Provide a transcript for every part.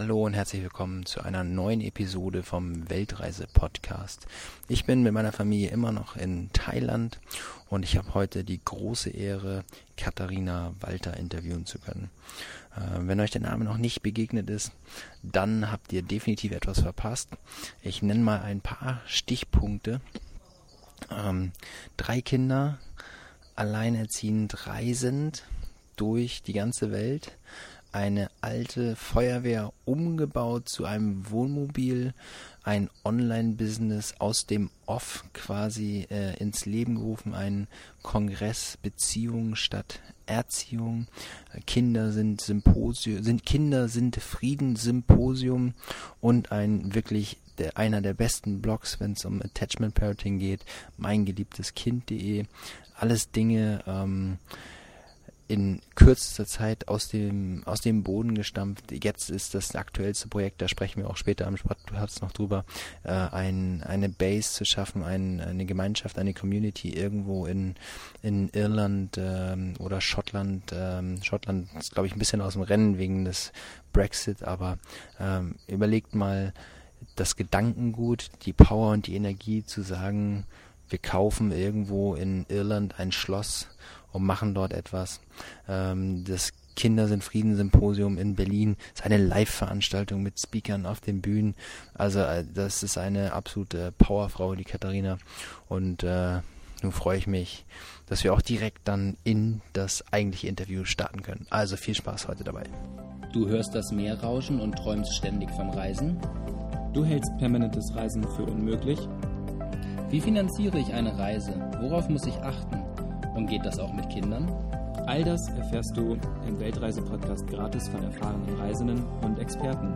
Hallo und herzlich willkommen zu einer neuen Episode vom Weltreise-Podcast. Ich bin mit meiner Familie immer noch in Thailand und ich habe heute die große Ehre, Katharina Walter interviewen zu können. Äh, wenn euch der Name noch nicht begegnet ist, dann habt ihr definitiv etwas verpasst. Ich nenne mal ein paar Stichpunkte. Ähm, drei Kinder, alleinerziehend reisend durch die ganze Welt eine alte Feuerwehr umgebaut zu einem Wohnmobil, ein Online-Business aus dem Off quasi äh, ins Leben gerufen, ein Kongress Beziehungen statt Erziehung, Kinder sind Symposium, sind Kinder sind Frieden Symposium und ein wirklich der, einer der besten Blogs, wenn es um Attachment Parenting geht, mein geliebtes Kind.de, alles Dinge, ähm, in kürzester Zeit aus dem, aus dem Boden gestampft. Jetzt ist das aktuellste Projekt, da sprechen wir auch später am Podcast noch drüber, äh, ein, eine Base zu schaffen, ein, eine Gemeinschaft, eine Community irgendwo in, in Irland ähm, oder Schottland. Ähm, Schottland ist, glaube ich, ein bisschen aus dem Rennen wegen des Brexit, aber ähm, überlegt mal das Gedankengut, die Power und die Energie zu sagen, wir kaufen irgendwo in Irland ein Schloss und machen dort etwas. Ähm, das Kinder sind Friedenssymposium in Berlin ist eine Live-Veranstaltung mit Speakern auf den Bühnen. Also äh, das ist eine absolute Powerfrau, die Katharina. Und äh, nun freue ich mich, dass wir auch direkt dann in das eigentliche Interview starten können. Also viel Spaß heute dabei. Du hörst das Meer rauschen und träumst ständig vom Reisen? Du hältst permanentes Reisen für unmöglich? Wie finanziere ich eine Reise? Worauf muss ich achten? Und geht das auch mit Kindern? All das erfährst du im Weltreise-Podcast gratis von erfahrenen Reisenden und Experten.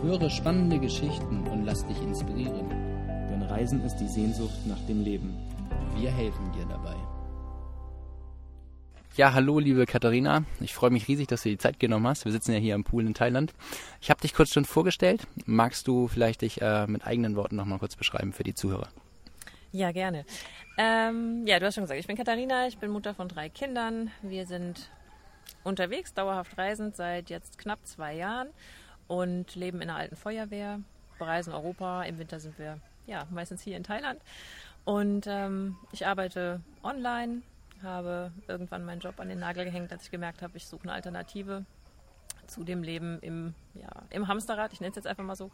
Höre spannende Geschichten und lass dich inspirieren. Denn Reisen ist die Sehnsucht nach dem Leben. Wir helfen dir dabei. Ja, hallo liebe Katharina. Ich freue mich riesig, dass du die Zeit genommen hast. Wir sitzen ja hier am Pool in Thailand. Ich habe dich kurz schon vorgestellt. Magst du vielleicht dich äh, mit eigenen Worten nochmal kurz beschreiben für die Zuhörer? Ja, gerne. Ähm, ja, du hast schon gesagt, ich bin Katharina, ich bin Mutter von drei Kindern. Wir sind unterwegs, dauerhaft reisend seit jetzt knapp zwei Jahren und leben in einer alten Feuerwehr, bereisen Europa. Im Winter sind wir ja meistens hier in Thailand. Und ähm, ich arbeite online, habe irgendwann meinen Job an den Nagel gehängt, als ich gemerkt habe, ich suche eine Alternative zu dem Leben im, ja, im Hamsterrad. Ich nenne es jetzt einfach mal so.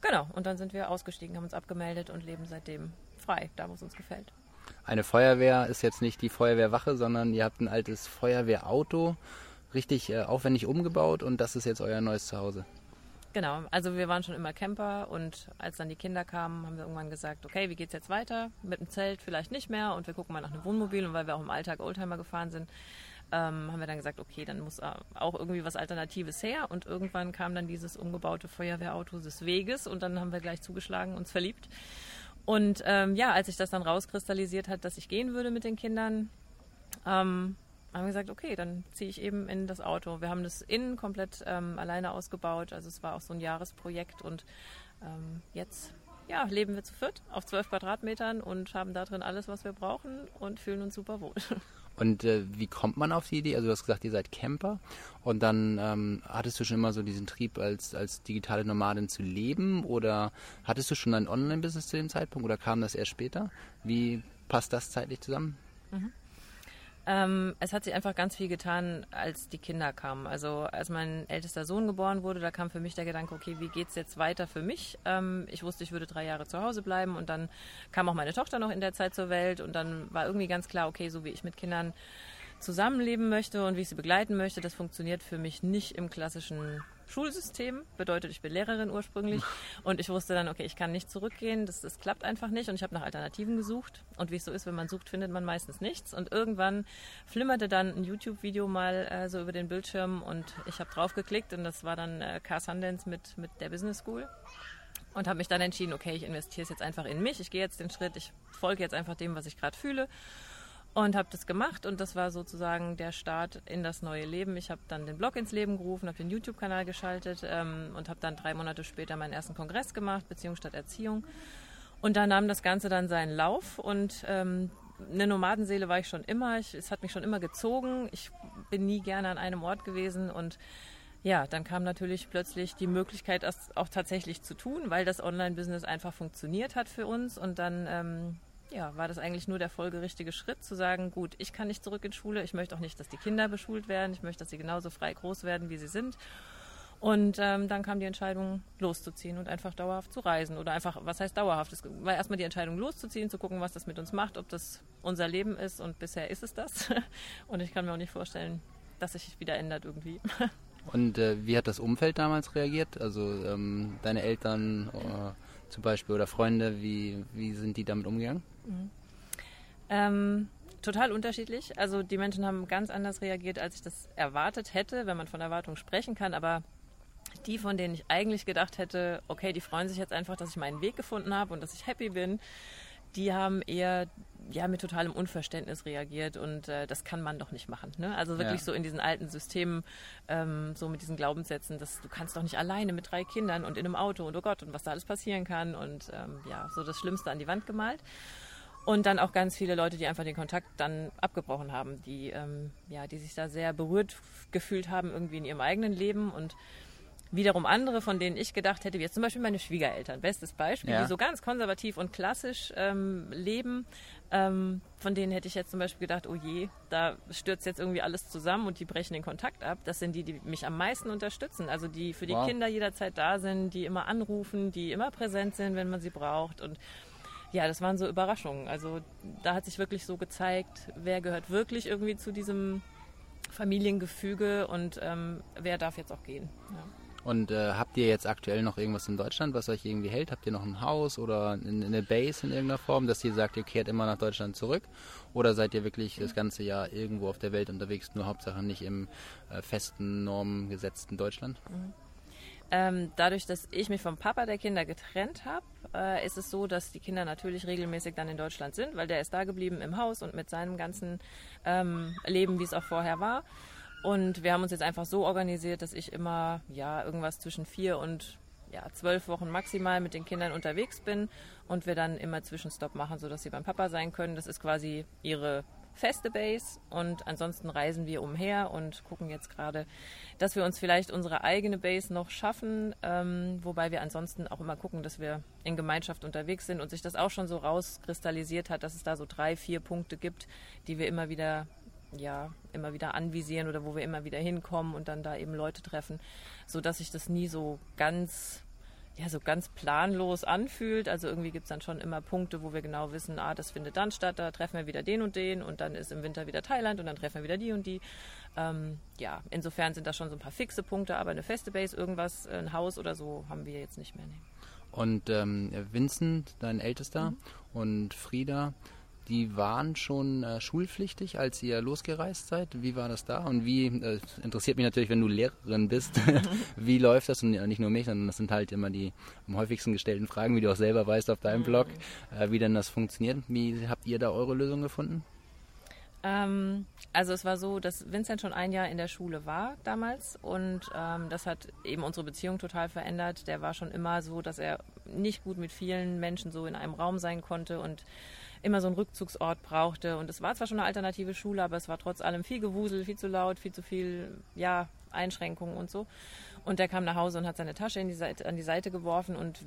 Genau, und dann sind wir ausgestiegen, haben uns abgemeldet und leben seitdem frei, da wo es uns gefällt. Eine Feuerwehr ist jetzt nicht die Feuerwehrwache, sondern ihr habt ein altes Feuerwehrauto richtig äh, aufwendig umgebaut und das ist jetzt euer neues Zuhause. Genau, also wir waren schon immer Camper und als dann die Kinder kamen, haben wir irgendwann gesagt, okay, wie geht's jetzt weiter? Mit dem Zelt vielleicht nicht mehr und wir gucken mal nach einem Wohnmobil und weil wir auch im Alltag Oldtimer gefahren sind, ähm, haben wir dann gesagt, okay, dann muss auch irgendwie was Alternatives her. Und irgendwann kam dann dieses umgebaute Feuerwehrauto des Weges und dann haben wir gleich zugeschlagen, uns verliebt. Und ähm, ja, als sich das dann rauskristallisiert hat, dass ich gehen würde mit den Kindern, ähm, haben wir gesagt, okay, dann ziehe ich eben in das Auto. Wir haben das innen komplett ähm, alleine ausgebaut. Also es war auch so ein Jahresprojekt und ähm, jetzt ja, leben wir zu viert auf zwölf Quadratmetern und haben da drin alles, was wir brauchen und fühlen uns super wohl. Und äh, wie kommt man auf die Idee? Also du hast gesagt, ihr seid Camper und dann ähm, hattest du schon immer so diesen Trieb, als, als digitale Nomadin zu leben oder hattest du schon ein Online-Business zu dem Zeitpunkt oder kam das erst später? Wie passt das zeitlich zusammen? Mhm. Ähm, es hat sich einfach ganz viel getan, als die Kinder kamen. Also als mein ältester Sohn geboren wurde, da kam für mich der Gedanke, okay, wie geht es jetzt weiter für mich? Ähm, ich wusste, ich würde drei Jahre zu Hause bleiben und dann kam auch meine Tochter noch in der Zeit zur Welt und dann war irgendwie ganz klar, okay, so wie ich mit Kindern zusammenleben möchte und wie ich sie begleiten möchte, das funktioniert für mich nicht im klassischen Schulsystem. Bedeutet, ich bin Lehrerin ursprünglich und ich wusste dann, okay, ich kann nicht zurückgehen, das, das klappt einfach nicht und ich habe nach Alternativen gesucht. Und wie es so ist, wenn man sucht, findet man meistens nichts. Und irgendwann flimmerte dann ein YouTube-Video mal äh, so über den Bildschirm und ich habe drauf geklickt und das war dann äh, Car Sundance mit, mit der Business School und habe mich dann entschieden, okay, ich investiere es jetzt einfach in mich, ich gehe jetzt den Schritt, ich folge jetzt einfach dem, was ich gerade fühle und habe das gemacht und das war sozusagen der Start in das neue Leben. Ich habe dann den Blog ins Leben gerufen, habe den YouTube-Kanal geschaltet ähm, und habe dann drei Monate später meinen ersten Kongress gemacht, Beziehung statt Erziehung. Und da nahm das Ganze dann seinen Lauf und ähm, eine Nomadenseele war ich schon immer. Ich, es hat mich schon immer gezogen. Ich bin nie gerne an einem Ort gewesen und ja, dann kam natürlich plötzlich die Möglichkeit, das auch tatsächlich zu tun, weil das Online-Business einfach funktioniert hat für uns. Und dann ähm, ja, war das eigentlich nur der folgerichtige Schritt, zu sagen, gut, ich kann nicht zurück in Schule, ich möchte auch nicht, dass die Kinder beschult werden, ich möchte, dass sie genauso frei groß werden, wie sie sind. Und ähm, dann kam die Entscheidung, loszuziehen und einfach dauerhaft zu reisen. Oder einfach, was heißt dauerhaft? Es war erstmal die Entscheidung, loszuziehen, zu gucken, was das mit uns macht, ob das unser Leben ist. Und bisher ist es das. Und ich kann mir auch nicht vorstellen, dass sich wieder ändert irgendwie. Und äh, wie hat das Umfeld damals reagiert? Also ähm, deine Eltern äh, zum Beispiel oder Freunde, wie, wie sind die damit umgegangen? Mhm. Ähm, total unterschiedlich. Also die Menschen haben ganz anders reagiert, als ich das erwartet hätte, wenn man von Erwartung sprechen kann. Aber die, von denen ich eigentlich gedacht hätte, okay, die freuen sich jetzt einfach, dass ich meinen Weg gefunden habe und dass ich happy bin, die haben eher ja, mit totalem Unverständnis reagiert und äh, das kann man doch nicht machen. Ne? Also wirklich ja. so in diesen alten Systemen, ähm, so mit diesen Glaubenssätzen, dass du kannst doch nicht alleine mit drei Kindern und in einem Auto und oh Gott und was da alles passieren kann und ähm, ja, so das Schlimmste an die Wand gemalt. Und dann auch ganz viele Leute, die einfach den Kontakt dann abgebrochen haben, die, ähm, ja, die sich da sehr berührt gefühlt haben irgendwie in ihrem eigenen Leben und wiederum andere, von denen ich gedacht hätte, wie jetzt zum Beispiel meine Schwiegereltern, bestes Beispiel, ja. die so ganz konservativ und klassisch ähm, leben, ähm, von denen hätte ich jetzt zum Beispiel gedacht, oh je, da stürzt jetzt irgendwie alles zusammen und die brechen den Kontakt ab. Das sind die, die mich am meisten unterstützen, also die für die wow. Kinder jederzeit da sind, die immer anrufen, die immer präsent sind, wenn man sie braucht und ja, das waren so Überraschungen. Also da hat sich wirklich so gezeigt, wer gehört wirklich irgendwie zu diesem Familiengefüge und ähm, wer darf jetzt auch gehen. Ja. Und äh, habt ihr jetzt aktuell noch irgendwas in Deutschland, was euch irgendwie hält? Habt ihr noch ein Haus oder eine Base in irgendeiner Form, dass ihr sagt, ihr kehrt immer nach Deutschland zurück? Oder seid ihr wirklich das ganze Jahr irgendwo auf der Welt unterwegs, nur Hauptsache nicht im äh, festen, normgesetzten Deutschland? Mhm. Ähm, dadurch, dass ich mich vom Papa der Kinder getrennt habe, äh, ist es so, dass die Kinder natürlich regelmäßig dann in Deutschland sind, weil der ist da geblieben im Haus und mit seinem ganzen ähm, Leben, wie es auch vorher war. Und wir haben uns jetzt einfach so organisiert, dass ich immer ja irgendwas zwischen vier und ja, zwölf Wochen maximal mit den Kindern unterwegs bin und wir dann immer Zwischenstopp machen, sodass sie beim Papa sein können. Das ist quasi ihre feste Base und ansonsten reisen wir umher und gucken jetzt gerade, dass wir uns vielleicht unsere eigene Base noch schaffen, ähm, wobei wir ansonsten auch immer gucken, dass wir in Gemeinschaft unterwegs sind und sich das auch schon so rauskristallisiert hat, dass es da so drei, vier Punkte gibt, die wir immer wieder ja, immer wieder anvisieren oder wo wir immer wieder hinkommen und dann da eben Leute treffen, so dass sich das nie so ganz ja, so ganz planlos anfühlt. Also irgendwie gibt es dann schon immer Punkte, wo wir genau wissen, ah, das findet dann statt, da treffen wir wieder den und den und dann ist im Winter wieder Thailand und dann treffen wir wieder die und die. Ähm, ja, insofern sind das schon so ein paar fixe Punkte, aber eine feste Base, irgendwas, ein Haus oder so haben wir jetzt nicht mehr. Nee. Und ähm, Vincent, dein Ältester, mhm. und Frieda, die waren schon äh, schulpflichtig, als ihr losgereist seid. Wie war das da? Und wie, äh, interessiert mich natürlich, wenn du Lehrerin bist, wie läuft das? Und nicht nur mich, sondern das sind halt immer die am häufigsten gestellten Fragen, wie du auch selber weißt auf deinem Blog, mhm. äh, wie denn das funktioniert. Wie habt ihr da eure Lösung gefunden? Ähm, also es war so, dass Vincent schon ein Jahr in der Schule war damals und ähm, das hat eben unsere Beziehung total verändert. Der war schon immer so, dass er nicht gut mit vielen Menschen so in einem Raum sein konnte und immer so einen Rückzugsort brauchte. Und es war zwar schon eine alternative Schule, aber es war trotz allem viel Gewusel, viel zu laut, viel zu viel, ja, Einschränkungen und so. Und der kam nach Hause und hat seine Tasche die Seite, an die Seite geworfen und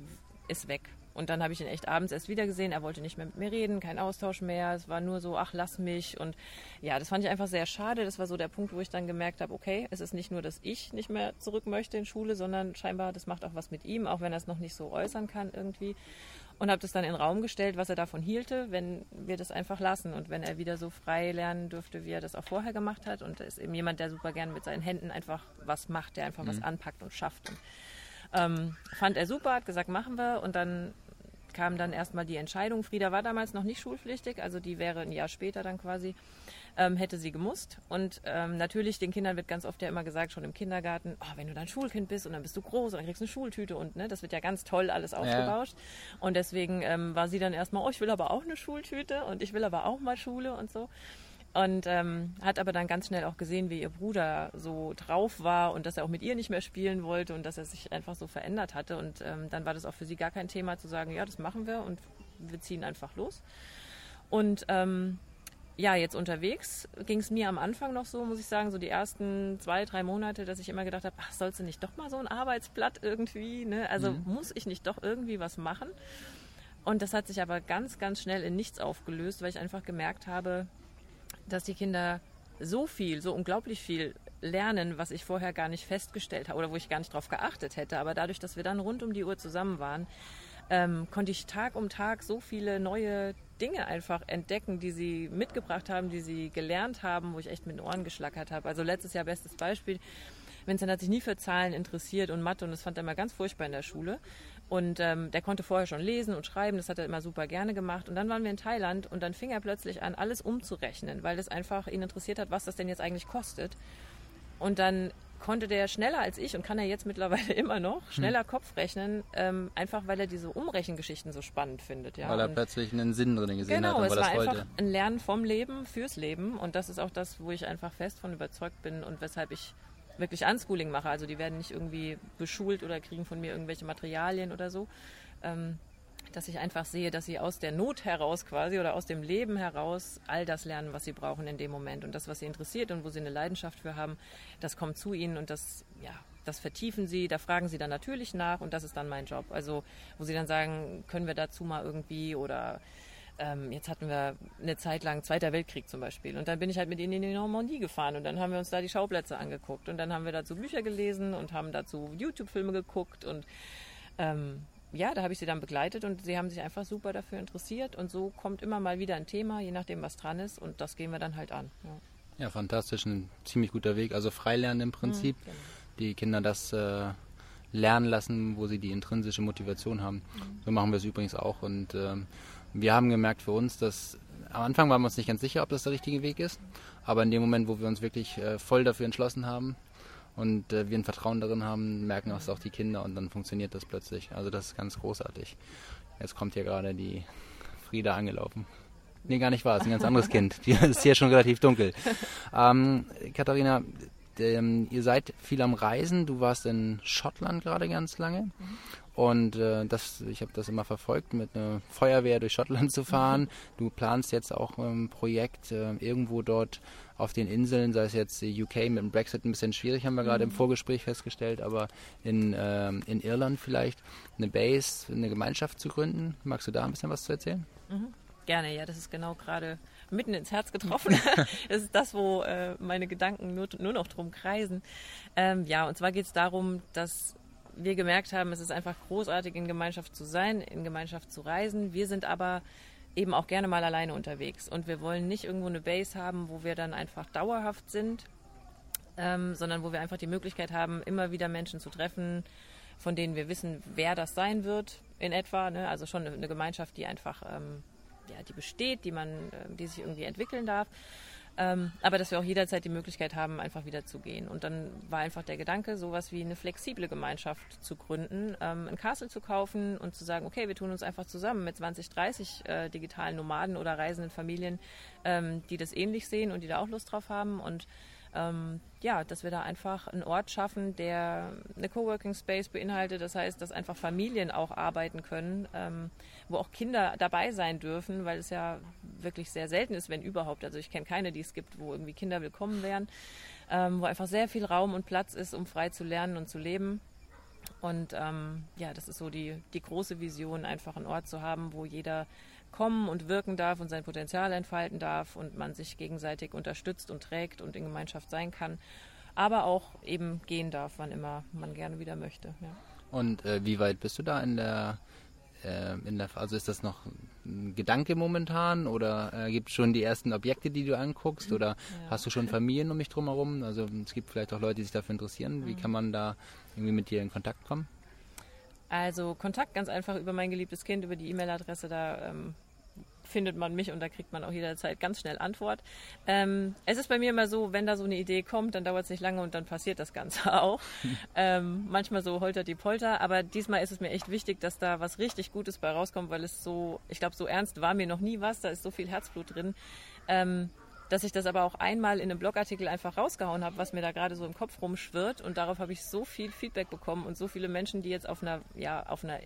ist weg. Und dann habe ich ihn echt abends erst wieder gesehen. Er wollte nicht mehr mit mir reden, kein Austausch mehr. Es war nur so, ach, lass mich. Und ja, das fand ich einfach sehr schade. Das war so der Punkt, wo ich dann gemerkt habe, okay, es ist nicht nur, dass ich nicht mehr zurück möchte in Schule, sondern scheinbar, das macht auch was mit ihm, auch wenn er es noch nicht so äußern kann irgendwie und habe das dann in den Raum gestellt, was er davon hielte, wenn wir das einfach lassen und wenn er wieder so frei lernen dürfte, wie er das auch vorher gemacht hat. Und er ist eben jemand, der super gern mit seinen Händen einfach was macht, der einfach mhm. was anpackt und schafft. Und, ähm, fand er super, hat gesagt, machen wir. Und dann kam dann erstmal die Entscheidung. Frieda war damals noch nicht schulpflichtig, also die wäre ein Jahr später dann quasi ähm, hätte sie gemusst. Und ähm, natürlich, den Kindern wird ganz oft ja immer gesagt, schon im Kindergarten, oh, wenn du dann Schulkind bist und dann bist du groß und dann kriegst du eine Schultüte und ne, das wird ja ganz toll alles aufgebauscht. Ja. Und deswegen ähm, war sie dann erstmal, oh, ich will aber auch eine Schultüte und ich will aber auch mal Schule und so. Und ähm, hat aber dann ganz schnell auch gesehen, wie ihr Bruder so drauf war und dass er auch mit ihr nicht mehr spielen wollte und dass er sich einfach so verändert hatte. Und ähm, dann war das auch für sie gar kein Thema zu sagen, ja, das machen wir und wir ziehen einfach los. Und ähm, ja, jetzt unterwegs ging es mir am Anfang noch so, muss ich sagen, so die ersten zwei, drei Monate, dass ich immer gedacht habe, ach, sollst du nicht doch mal so ein Arbeitsblatt irgendwie, ne? Also mhm. muss ich nicht doch irgendwie was machen? Und das hat sich aber ganz, ganz schnell in nichts aufgelöst, weil ich einfach gemerkt habe, dass die Kinder so viel, so unglaublich viel lernen, was ich vorher gar nicht festgestellt habe oder wo ich gar nicht drauf geachtet hätte. Aber dadurch, dass wir dann rund um die Uhr zusammen waren, ähm, konnte ich Tag um Tag so viele neue Dinge einfach entdecken, die sie mitgebracht haben, die sie gelernt haben, wo ich echt mit den Ohren geschlackert habe. Also letztes Jahr bestes Beispiel. Vincent hat sich nie für Zahlen interessiert und Mathe und das fand er immer ganz furchtbar in der Schule. Und ähm, der konnte vorher schon lesen und schreiben, das hat er immer super gerne gemacht. Und dann waren wir in Thailand und dann fing er plötzlich an, alles umzurechnen, weil das einfach ihn interessiert hat, was das denn jetzt eigentlich kostet. Und dann konnte der schneller als ich und kann er jetzt mittlerweile immer noch hm. schneller Kopf rechnen, ähm, einfach weil er diese Umrechengeschichten so spannend findet. Ja. Weil er und plötzlich einen Sinn drin gesehen genau, hat weil es war einfach ein Lernen vom Leben fürs Leben und das ist auch das, wo ich einfach fest von überzeugt bin und weshalb ich wirklich Unschooling mache. Also die werden nicht irgendwie beschult oder kriegen von mir irgendwelche Materialien oder so. Ähm, dass ich einfach sehe, dass sie aus der Not heraus quasi oder aus dem Leben heraus all das lernen, was sie brauchen in dem Moment. Und das, was sie interessiert und wo sie eine Leidenschaft für haben, das kommt zu ihnen und das, ja, das vertiefen sie, da fragen sie dann natürlich nach und das ist dann mein Job. Also, wo sie dann sagen, können wir dazu mal irgendwie oder ähm, jetzt hatten wir eine Zeit lang Zweiter Weltkrieg zum Beispiel. Und dann bin ich halt mit ihnen in die Normandie gefahren. Und dann haben wir uns da die Schauplätze angeguckt. Und dann haben wir dazu Bücher gelesen und haben dazu YouTube-Filme geguckt. Und ähm, ja, da habe ich sie dann begleitet. Und sie haben sich einfach super dafür interessiert. Und so kommt immer mal wieder ein Thema, je nachdem, was dran ist. Und das gehen wir dann halt an. Ja, ja fantastisch, ein ziemlich guter Weg, also Freilernen im Prinzip, mhm, genau. die Kinder das äh, lernen lassen, wo sie die intrinsische Motivation haben. Mhm. So machen wir es übrigens auch. Und ähm, wir haben gemerkt für uns, dass am Anfang waren wir uns nicht ganz sicher, ob das der richtige Weg ist, aber in dem Moment, wo wir uns wirklich äh, voll dafür entschlossen haben, und äh, wir ein Vertrauen darin haben, merken das auch die Kinder und dann funktioniert das plötzlich. Also das ist ganz großartig. Jetzt kommt hier gerade die Frieda angelaufen. Nee, gar nicht wahr, es ist ein ganz anderes Kind. Die ist hier schon relativ dunkel. Ähm, Katharina, ähm, ihr seid viel am Reisen. Du warst in Schottland gerade ganz lange. Mhm. Und äh, das, ich habe das immer verfolgt, mit einer Feuerwehr durch Schottland zu fahren. Mhm. Du planst jetzt auch ein Projekt äh, irgendwo dort auf den Inseln, sei es jetzt UK mit dem Brexit ein bisschen schwierig, haben wir mhm. gerade im mhm. Vorgespräch festgestellt, aber in, äh, in Irland vielleicht eine Base, eine Gemeinschaft zu gründen. Magst du da ein bisschen was zu erzählen? Mhm. Gerne, ja, das ist genau gerade mitten ins Herz getroffen. das ist das, wo äh, meine Gedanken nur, nur noch drum kreisen. Ähm, ja, und zwar geht es darum, dass wir gemerkt haben, es ist einfach großartig, in Gemeinschaft zu sein, in Gemeinschaft zu reisen. Wir sind aber eben auch gerne mal alleine unterwegs und wir wollen nicht irgendwo eine Base haben, wo wir dann einfach dauerhaft sind, ähm, sondern wo wir einfach die Möglichkeit haben, immer wieder Menschen zu treffen, von denen wir wissen, wer das sein wird in etwa. Ne? Also schon eine Gemeinschaft, die einfach ähm, ja, die besteht, die man, äh, die sich irgendwie entwickeln darf. Ähm, aber dass wir auch jederzeit die Möglichkeit haben, einfach wieder zu gehen. Und dann war einfach der Gedanke, sowas wie eine flexible Gemeinschaft zu gründen, ähm, ein Castle zu kaufen und zu sagen, okay, wir tun uns einfach zusammen mit 20, 30 äh, digitalen Nomaden oder reisenden Familien, ähm, die das ähnlich sehen und die da auch Lust drauf haben und ähm, ja, dass wir da einfach einen Ort schaffen, der eine Coworking Space beinhaltet. Das heißt, dass einfach Familien auch arbeiten können, ähm, wo auch Kinder dabei sein dürfen, weil es ja wirklich sehr selten ist, wenn überhaupt. Also ich kenne keine, die es gibt, wo irgendwie Kinder willkommen wären, ähm, wo einfach sehr viel Raum und Platz ist, um frei zu lernen und zu leben. Und ähm, ja, das ist so die, die große Vision, einfach einen Ort zu haben, wo jeder kommen und wirken darf und sein Potenzial entfalten darf und man sich gegenseitig unterstützt und trägt und in Gemeinschaft sein kann, aber auch eben gehen darf, wann immer man gerne wieder möchte. Ja. Und äh, wie weit bist du da in der, äh, in der, also ist das noch ein Gedanke momentan oder äh, gibt es schon die ersten Objekte, die du anguckst oder ja. hast du schon Familien um mich drumherum? Also es gibt vielleicht auch Leute, die sich dafür interessieren. Wie mhm. kann man da irgendwie mit dir in Kontakt kommen? Also Kontakt ganz einfach über mein geliebtes Kind, über die E-Mail-Adresse, da ähm, findet man mich und da kriegt man auch jederzeit ganz schnell Antwort. Ähm, es ist bei mir immer so, wenn da so eine Idee kommt, dann dauert es nicht lange und dann passiert das Ganze auch. ähm, manchmal so holter die Polter, aber diesmal ist es mir echt wichtig, dass da was richtig Gutes bei rauskommt, weil es so, ich glaube, so ernst war mir noch nie was, da ist so viel Herzblut drin. Ähm, dass ich das aber auch einmal in einem Blogartikel einfach rausgehauen habe, was mir da gerade so im Kopf rumschwirrt. Und darauf habe ich so viel Feedback bekommen und so viele Menschen, die jetzt auf einer, ja, auf einer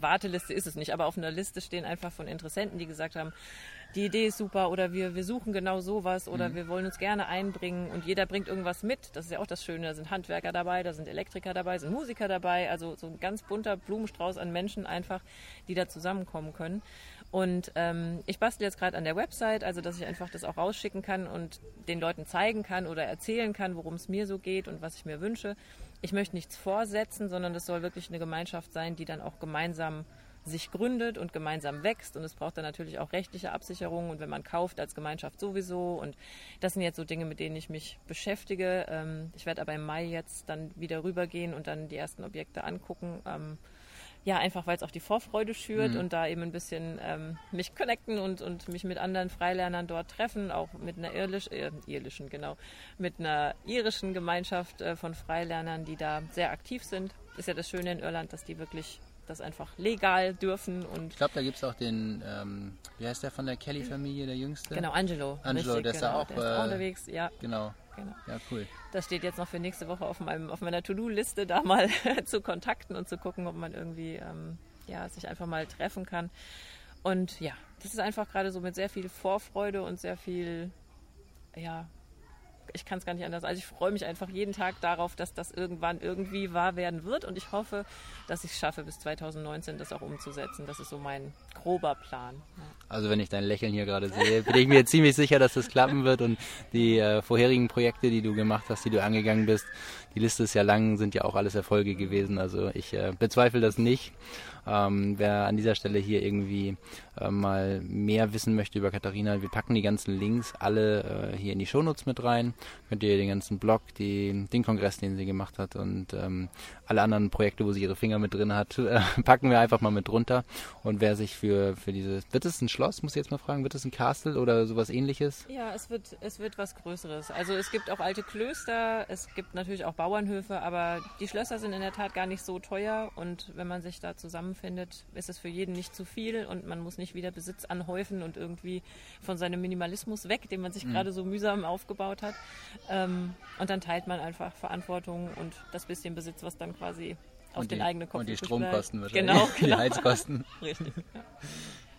Warteliste ist es nicht, aber auf einer Liste stehen einfach von Interessenten, die gesagt haben, die Idee ist super oder wir, wir suchen genau sowas oder mhm. wir wollen uns gerne einbringen und jeder bringt irgendwas mit. Das ist ja auch das Schöne. Da sind Handwerker dabei, da sind Elektriker dabei, sind Musiker dabei. Also so ein ganz bunter Blumenstrauß an Menschen einfach, die da zusammenkommen können. Und ähm, ich bastel jetzt gerade an der Website, also dass ich einfach das auch rausschicken kann und den Leuten zeigen kann oder erzählen kann, worum es mir so geht und was ich mir wünsche. Ich möchte nichts vorsetzen, sondern das soll wirklich eine Gemeinschaft sein, die dann auch gemeinsam sich gründet und gemeinsam wächst. Und es braucht dann natürlich auch rechtliche Absicherung und wenn man kauft als Gemeinschaft sowieso. Und das sind jetzt so Dinge, mit denen ich mich beschäftige. Ähm, ich werde aber im Mai jetzt dann wieder rübergehen und dann die ersten Objekte angucken. Ähm, ja, einfach weil es auch die Vorfreude schürt mhm. und da eben ein bisschen ähm, mich connecten und, und mich mit anderen Freilernern dort treffen, auch mit einer irlisch, äh, irischen, genau, mit einer irischen Gemeinschaft äh, von Freilernern, die da sehr aktiv sind. Ist ja das Schöne in Irland, dass die wirklich das einfach legal dürfen. Und ich glaube, da gibt es auch den, ähm, wie heißt der von der Kelly-Familie, der Jüngste? Genau, Angelo. Angelo, richtig, der ist genau, auch, der ist auch äh, unterwegs, ja. Genau. Genau. Ja, cool. Das steht jetzt noch für nächste Woche auf, meinem, auf meiner To-Do-Liste, da mal zu kontakten und zu gucken, ob man irgendwie ähm, ja, sich einfach mal treffen kann. Und ja, das ist einfach gerade so mit sehr viel Vorfreude und sehr viel ja, ich kann es gar nicht anders. Also ich freue mich einfach jeden Tag darauf, dass das irgendwann irgendwie wahr werden wird und ich hoffe, dass ich es schaffe, bis 2019 das auch umzusetzen. Das ist so mein grober Plan. Ja. Also wenn ich dein Lächeln hier gerade sehe, bin ich mir ziemlich sicher, dass das klappen wird und die äh, vorherigen Projekte, die du gemacht hast, die du angegangen bist, die Liste ist ja lang, sind ja auch alles Erfolge gewesen. Also ich äh, bezweifle das nicht. Ähm, wer an dieser Stelle hier irgendwie äh, mal mehr wissen möchte über Katharina, wir packen die ganzen Links alle äh, hier in die Shownotes mit rein. Könnt ihr den ganzen Blog, die, den Kongress, den sie gemacht hat und ähm, alle anderen Projekte, wo sie ihre Finger mit drin hat, äh, packen wir einfach mal mit drunter. Und wer sich für, für dieses, wird es ein Schloss, muss ich jetzt mal fragen, wird es ein Castle oder sowas ähnliches? Ja, es wird, es wird was Größeres. Also es gibt auch alte Klöster, es gibt natürlich auch Bauernhöfe, aber die Schlösser sind in der Tat gar nicht so teuer und wenn man sich da zusammenfindet, ist es für jeden nicht zu viel und man muss nicht wieder Besitz anhäufen und irgendwie von seinem Minimalismus weg, den man sich mhm. gerade so mühsam aufgebaut hat. Ähm, und dann teilt man einfach Verantwortung und das bisschen Besitz, was dann quasi auf und den die, eigenen Kopf Und die Stromkosten wahrscheinlich. Genau, genau. Die Heizkosten. Richtig. Ja.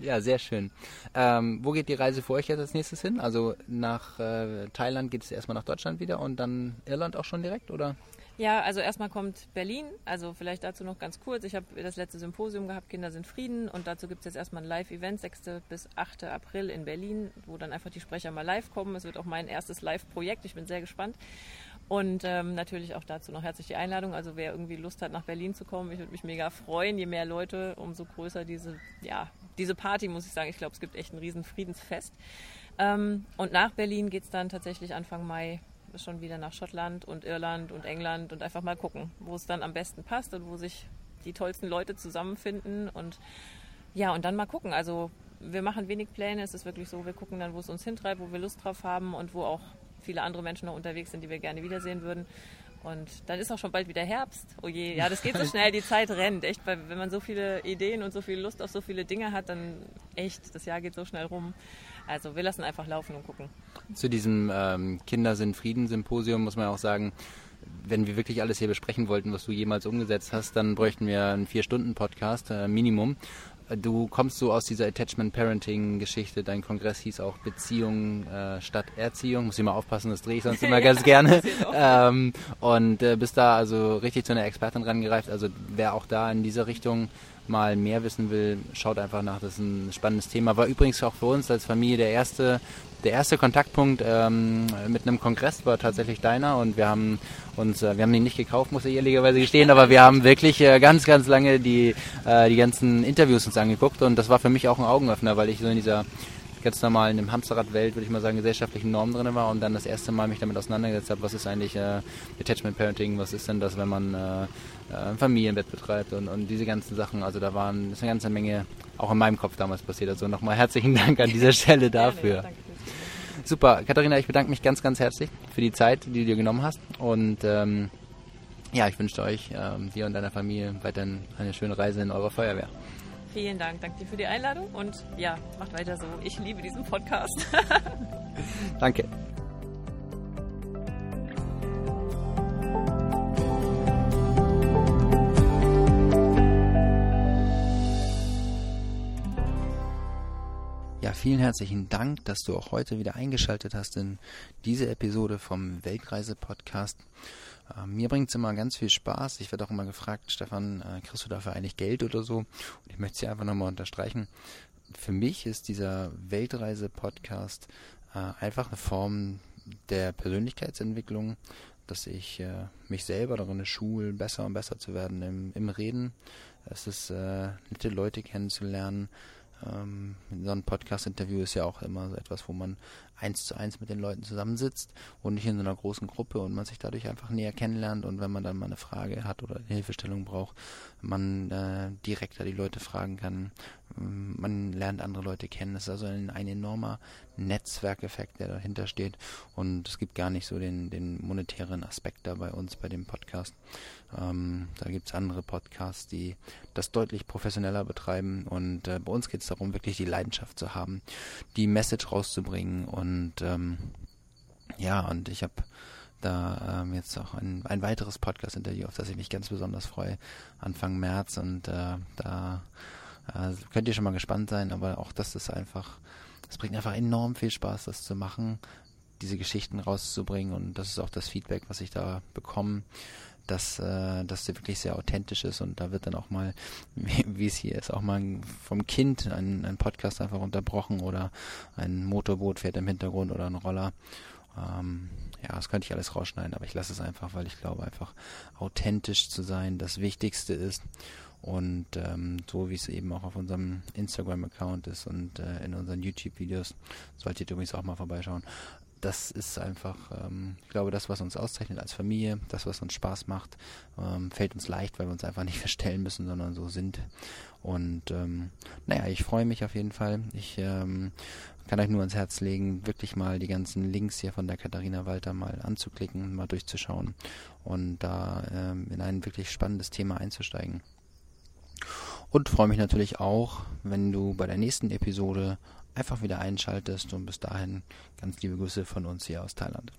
Ja, sehr schön. Ähm, wo geht die Reise für euch jetzt als nächstes hin? Also nach äh, Thailand geht es erstmal nach Deutschland wieder und dann Irland auch schon direkt, oder? Ja, also erstmal kommt Berlin. Also vielleicht dazu noch ganz kurz. Ich habe das letzte Symposium gehabt, Kinder sind Frieden. Und dazu gibt es jetzt erstmal ein Live-Event, 6. bis 8. April in Berlin, wo dann einfach die Sprecher mal live kommen. Es wird auch mein erstes Live-Projekt. Ich bin sehr gespannt. Und ähm, natürlich auch dazu noch herzlich die Einladung. Also wer irgendwie Lust hat, nach Berlin zu kommen, ich würde mich mega freuen. Je mehr Leute, umso größer diese, ja, diese Party, muss ich sagen. Ich glaube, es gibt echt ein riesen Friedensfest. Ähm, und nach Berlin geht es dann tatsächlich Anfang Mai schon wieder nach Schottland und Irland und England und einfach mal gucken, wo es dann am besten passt und wo sich die tollsten Leute zusammenfinden. Und ja, und dann mal gucken. Also wir machen wenig Pläne. Es ist wirklich so, wir gucken dann, wo es uns hintreibt, wo wir Lust drauf haben und wo auch viele andere Menschen noch unterwegs sind, die wir gerne wiedersehen würden. Und dann ist auch schon bald wieder Herbst. Oh je, ja, das geht so schnell, die Zeit rennt. Echt, weil wenn man so viele Ideen und so viel Lust auf so viele Dinge hat, dann echt, das Jahr geht so schnell rum. Also wir lassen einfach laufen und gucken. Zu diesem ähm, Kinder sind Frieden-Symposium muss man auch sagen, wenn wir wirklich alles hier besprechen wollten, was du jemals umgesetzt hast, dann bräuchten wir einen Vier-Stunden-Podcast, äh, Minimum. Du kommst so aus dieser Attachment-Parenting-Geschichte. Dein Kongress hieß auch Beziehung äh, statt Erziehung. Muss ich mal aufpassen, das drehe ich sonst immer ganz gerne. Ähm, und äh, bist da also richtig zu einer Expertin rangereift. Also wer auch da in dieser Richtung mal mehr wissen will, schaut einfach nach. Das ist ein spannendes Thema. War übrigens auch für uns als Familie der erste der erste Kontaktpunkt ähm, mit einem Kongress war tatsächlich deiner und wir haben uns, äh, wir haben ihn nicht gekauft, muss ich ehrlicherweise gestehen, aber wir haben wirklich äh, ganz, ganz lange die, äh, die ganzen Interviews uns angeguckt und das war für mich auch ein Augenöffner, weil ich so in dieser ganz normalen im Hamsterradwelt, würde ich mal sagen, gesellschaftlichen Normen drin war und dann das erste Mal mich damit auseinandergesetzt habe, was ist eigentlich äh, Attachment Parenting, was ist denn das, wenn man äh, äh, Familienbett betreibt und, und diese ganzen Sachen. Also da waren ist eine ganze Menge auch in meinem Kopf damals passiert. Also nochmal herzlichen Dank an dieser Stelle dafür. Super, Katharina, ich bedanke mich ganz, ganz herzlich für die Zeit, die du dir genommen hast und ähm, ja, ich wünsche euch, ähm, dir und deiner Familie weiterhin eine schöne Reise in eurer Feuerwehr. Vielen Dank, danke dir für die Einladung und ja, macht weiter so. Ich liebe diesen Podcast. danke. Vielen herzlichen Dank, dass du auch heute wieder eingeschaltet hast in diese Episode vom Weltreise-Podcast. Äh, mir bringt es immer ganz viel Spaß. Ich werde auch immer gefragt, Stefan, äh, kriegst du dafür eigentlich Geld oder so? Und ich möchte es hier einfach nochmal unterstreichen. Für mich ist dieser Weltreise-Podcast äh, einfach eine Form der Persönlichkeitsentwicklung, dass ich äh, mich selber darin schule, besser und besser zu werden im, im Reden. Es ist äh, nette Leute kennenzulernen, ähm, so ein Podcast-Interview ist ja auch immer so etwas, wo man eins zu eins mit den Leuten zusammensitzt und nicht in so einer großen Gruppe und man sich dadurch einfach näher kennenlernt und wenn man dann mal eine Frage hat oder eine Hilfestellung braucht, man äh, direkter die Leute fragen kann. Ähm, man lernt andere Leute kennen. Das ist also ein, ein enormer Netzwerkeffekt, der dahinter steht und es gibt gar nicht so den, den monetären Aspekt da bei uns bei dem Podcast. Ähm, da gibt es andere Podcasts, die das deutlich professioneller betreiben und äh, bei uns geht es darum, wirklich die Leidenschaft zu haben, die Message rauszubringen und ähm, ja, und ich habe da ähm, jetzt auch ein, ein weiteres Podcast-Interview, auf das ich mich ganz besonders freue, Anfang März. Und äh, da äh, könnt ihr schon mal gespannt sein, aber auch das ist einfach, es bringt einfach enorm viel Spaß, das zu machen, diese Geschichten rauszubringen. Und das ist auch das Feedback, was ich da bekomme dass äh, das wirklich sehr authentisch ist und da wird dann auch mal, wie es hier ist, auch mal vom Kind ein, ein Podcast einfach unterbrochen oder ein Motorboot fährt im Hintergrund oder ein Roller. Ähm, ja, das könnte ich alles rausschneiden, aber ich lasse es einfach, weil ich glaube, einfach authentisch zu sein das Wichtigste ist. Und ähm, so wie es eben auch auf unserem Instagram-Account ist und äh, in unseren YouTube-Videos, solltet ihr übrigens auch mal vorbeischauen. Das ist einfach, ähm, ich glaube, das, was uns auszeichnet als Familie, das, was uns Spaß macht, ähm, fällt uns leicht, weil wir uns einfach nicht verstellen müssen, sondern so sind. Und ähm, naja, ich freue mich auf jeden Fall. Ich ähm, kann euch nur ans Herz legen, wirklich mal die ganzen Links hier von der Katharina Walter mal anzuklicken, mal durchzuschauen und da ähm, in ein wirklich spannendes Thema einzusteigen. Und freue mich natürlich auch, wenn du bei der nächsten Episode einfach wieder einschaltest und bis dahin ganz liebe Grüße von uns hier aus Thailand.